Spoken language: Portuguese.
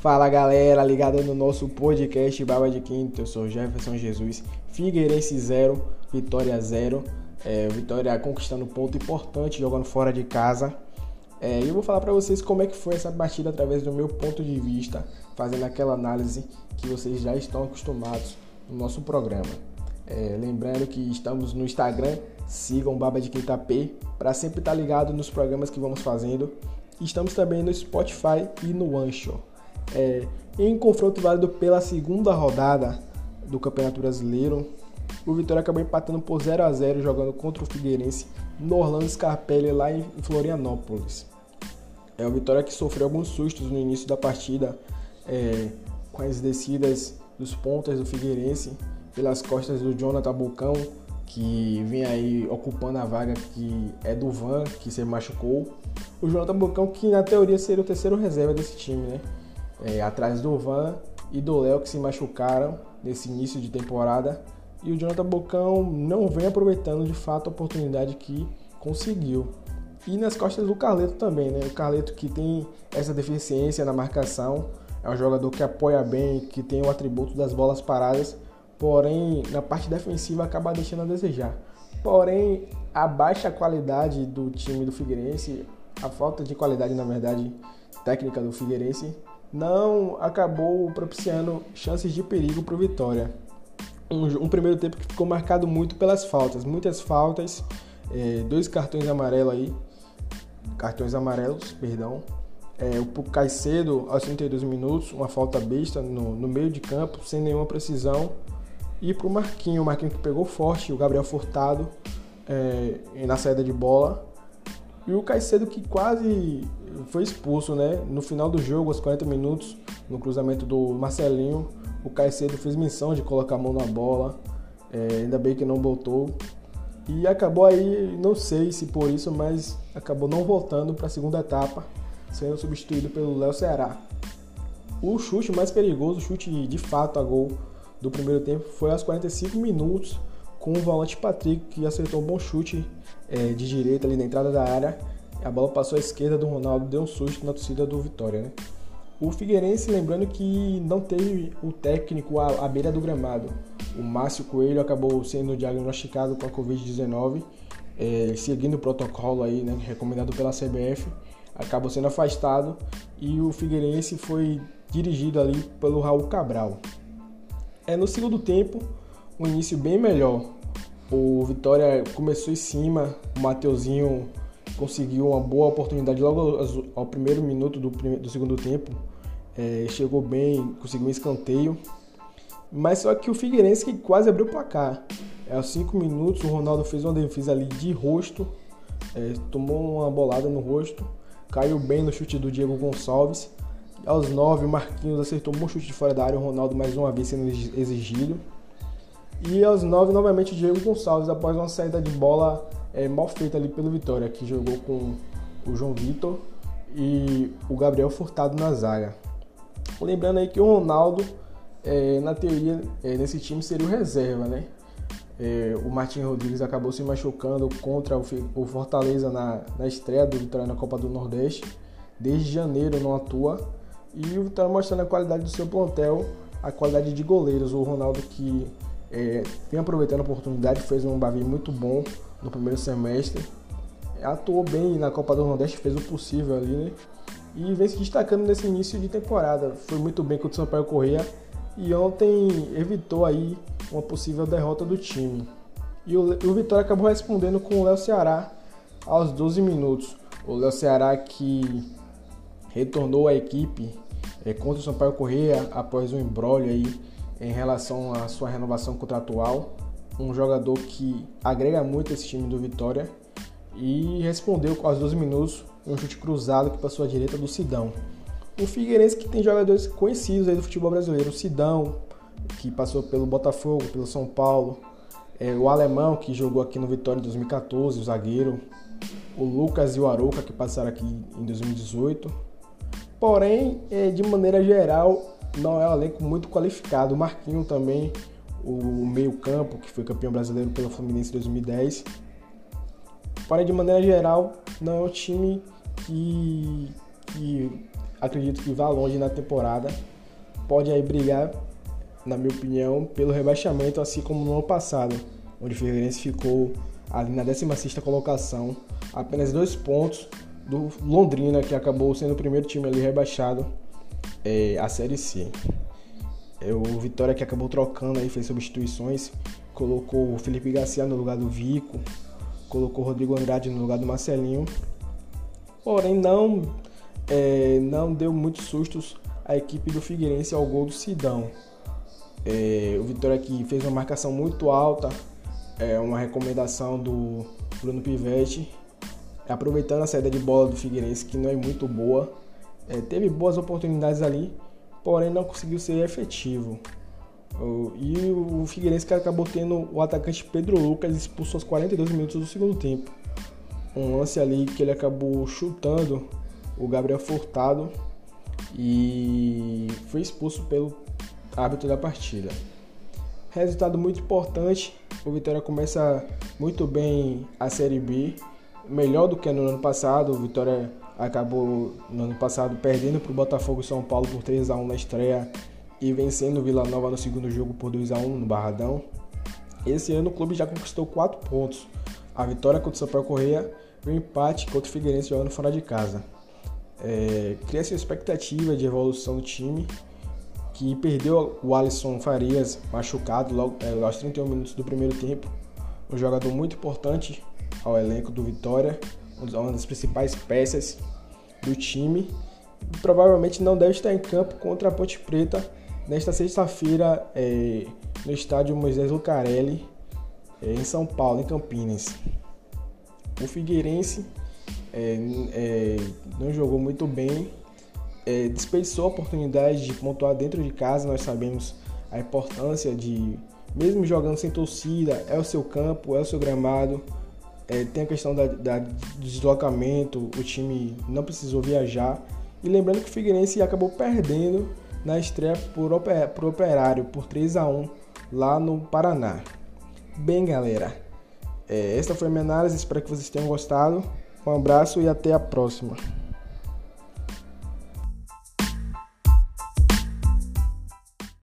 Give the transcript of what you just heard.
Fala galera, ligado no nosso podcast Baba de Quinto, eu sou Jefferson Jesus, Figueirense 0, Vitória 0, é, Vitória conquistando ponto importante jogando fora de casa. É, eu vou falar para vocês como é que foi essa partida através do meu ponto de vista, fazendo aquela análise que vocês já estão acostumados no nosso programa. É, lembrando que estamos no Instagram, sigam Baba de Quinta P para sempre estar ligado nos programas que vamos fazendo. Estamos também no Spotify e no Anchor. É, em confronto válido pela segunda rodada do Campeonato Brasileiro, o Vitória acabou empatando por 0 a 0 jogando contra o Figueirense no Orlando Scarpelli lá em Florianópolis. É o Vitória que sofreu alguns sustos no início da partida é, com as descidas dos pontas do Figueirense pelas costas do Jonathan Bocão, que vem aí ocupando a vaga que é do Van, que se machucou. O Jonathan Bocão, que na teoria seria o terceiro reserva desse time, né? É, atrás do Van e do Léo que se machucaram nesse início de temporada. E o Jonathan Bocão não vem aproveitando de fato a oportunidade que conseguiu. E nas costas do Carleto também, né? O Carleto que tem essa deficiência na marcação, é um jogador que apoia bem, que tem o atributo das bolas paradas, porém na parte defensiva acaba deixando a desejar. Porém, a baixa qualidade do time do Figueirense, a falta de qualidade, na verdade, técnica do Figueirense, não acabou propiciando chances de perigo para o Vitória. Um, um, primeiro tempo que ficou marcado muito pelas faltas, muitas faltas, é, dois cartões amarelos aí, cartões amarelos, perdão. É, o Caicedo aos 32 minutos, uma falta besta no, no meio de campo, sem nenhuma precisão. E para o Marquinho, o Marquinho que pegou forte, o Gabriel Furtado é, na saída de bola. E o Caicedo que quase foi expulso, né? No final do jogo, aos 40 minutos, no cruzamento do Marcelinho, o Caicedo fez menção de colocar a mão na bola. É, ainda bem que não voltou. E acabou aí, não sei se por isso, mas acabou não voltando para a segunda etapa, sendo substituído pelo Léo Ceará. O chute mais perigoso, o chute de fato a gol do primeiro tempo, foi aos 45 minutos, com o volante Patrick, que acertou um bom chute é, de direita ali na entrada da área a bola passou à esquerda do Ronaldo, deu um susto na torcida do Vitória, né? O Figueirense, lembrando que não teve o técnico à, à beira do gramado. O Márcio Coelho acabou sendo diagnosticado com a Covid-19, é, seguindo o protocolo aí, né, recomendado pela CBF, acabou sendo afastado e o Figueirense foi dirigido ali pelo Raul Cabral. É, no segundo tempo, um início bem melhor. O Vitória começou em cima, o Mateuzinho conseguiu uma boa oportunidade logo ao primeiro minuto do, do segundo tempo. É, chegou bem, conseguiu um escanteio. Mas só que o Figueirense que quase abriu o placar. É, aos 5 minutos o Ronaldo fez uma defesa ali de rosto, é, tomou uma bolada no rosto, caiu bem no chute do Diego Gonçalves. Aos 9 o Marquinhos acertou um bom chute de fora da área, o Ronaldo mais uma vez sendo exigido. E aos 9 novamente o Diego Gonçalves após uma saída de bola é, mal feita ali pelo Vitória, que jogou com o João Vitor e o Gabriel Furtado na zaga. Lembrando aí que o Ronaldo, é, na teoria, é, nesse time seria o reserva, né? É, o Martin Rodrigues acabou se machucando contra o, o Fortaleza na, na estreia do Vitória na Copa do Nordeste. Desde janeiro não atua. E o Vitória mostrando a qualidade do seu plantel, a qualidade de goleiros. O Ronaldo que é, vem aproveitando a oportunidade, fez um Bavi muito bom no primeiro semestre. Atuou bem na Copa do Nordeste, fez o possível ali, né? E vem se destacando nesse início de temporada. Foi muito bem contra o Sampaio Correia e ontem evitou aí uma possível derrota do time. E o, o Vitória acabou respondendo com o Léo Ceará aos 12 minutos. O Léo Ceará que retornou à equipe é, contra o Sampaio Correia após um embrólio aí em relação à sua renovação contratual um jogador que agrega muito esse time do Vitória e respondeu com os 12 minutos um chute cruzado que passou à direita do Sidão. O Figueirense que tem jogadores conhecidos aí do futebol brasileiro, o Sidão, que passou pelo Botafogo, pelo São Paulo, é, o Alemão, que jogou aqui no Vitória em 2014, o zagueiro, o Lucas e o Arouca, que passaram aqui em 2018. Porém, é, de maneira geral, não é um elenco muito qualificado. O Marquinho também o meio-campo, que foi campeão brasileiro pelo Fluminense em 2010. Porém, de maneira geral, não é um time que, que acredito que vá longe na temporada. Pode aí brigar, na minha opinião, pelo rebaixamento, assim como no ano passado, onde o Figueirense ficou ali na 16 colocação, apenas dois pontos do Londrina, que acabou sendo o primeiro time ali rebaixado é, a Série C. É, o Vitória que acabou trocando aí, fez substituições, colocou o Felipe Garcia no lugar do Vico, colocou o Rodrigo Andrade no lugar do Marcelinho. Porém, não, é, não deu muitos sustos a equipe do Figueirense ao gol do Sidão. É, o Vitória que fez uma marcação muito alta, é, uma recomendação do Bruno Pivetti, aproveitando a saída de bola do Figueirense, que não é muito boa. É, teve boas oportunidades ali, porém não conseguiu ser efetivo. E o Figueirense acabou tendo o atacante Pedro Lucas expulso aos 42 minutos do segundo tempo. Um lance ali que ele acabou chutando o Gabriel Furtado e foi expulso pelo árbitro da partida. Resultado muito importante, o Vitória começa muito bem a Série B, melhor do que no ano passado. O Vitória acabou no ano passado perdendo para o Botafogo São Paulo por 3 a 1 na estreia e vencendo o Vila Nova no segundo jogo por 2 a 1 no Barradão. Esse ano o clube já conquistou 4 pontos. A vitória contra o Sampaio Correia e o empate contra o Figueirense jogando fora de casa. É, Cria-se expectativa de evolução do time, que perdeu o Alisson Farias machucado logo é, aos 31 minutos do primeiro tempo. Um jogador muito importante ao elenco do Vitória, uma das principais peças do time. Provavelmente não deve estar em campo contra a Ponte Preta nesta sexta-feira é, no estádio Moisés Lucarelli, é, em São Paulo, em Campinas. O Figueirense é, é não jogou muito bem, é, desperdiçou a oportunidade de pontuar dentro de casa. Nós sabemos a importância de, mesmo jogando sem torcida, é o seu campo, é o seu gramado. É, tem a questão da, da, do deslocamento, o time não precisou viajar. E lembrando que o Figueirense acabou perdendo na estreia por, por Operário por 3 a 1 lá no Paraná. Bem, galera, é, essa foi a minha análise. Espero que vocês tenham gostado. Um abraço e até a próxima.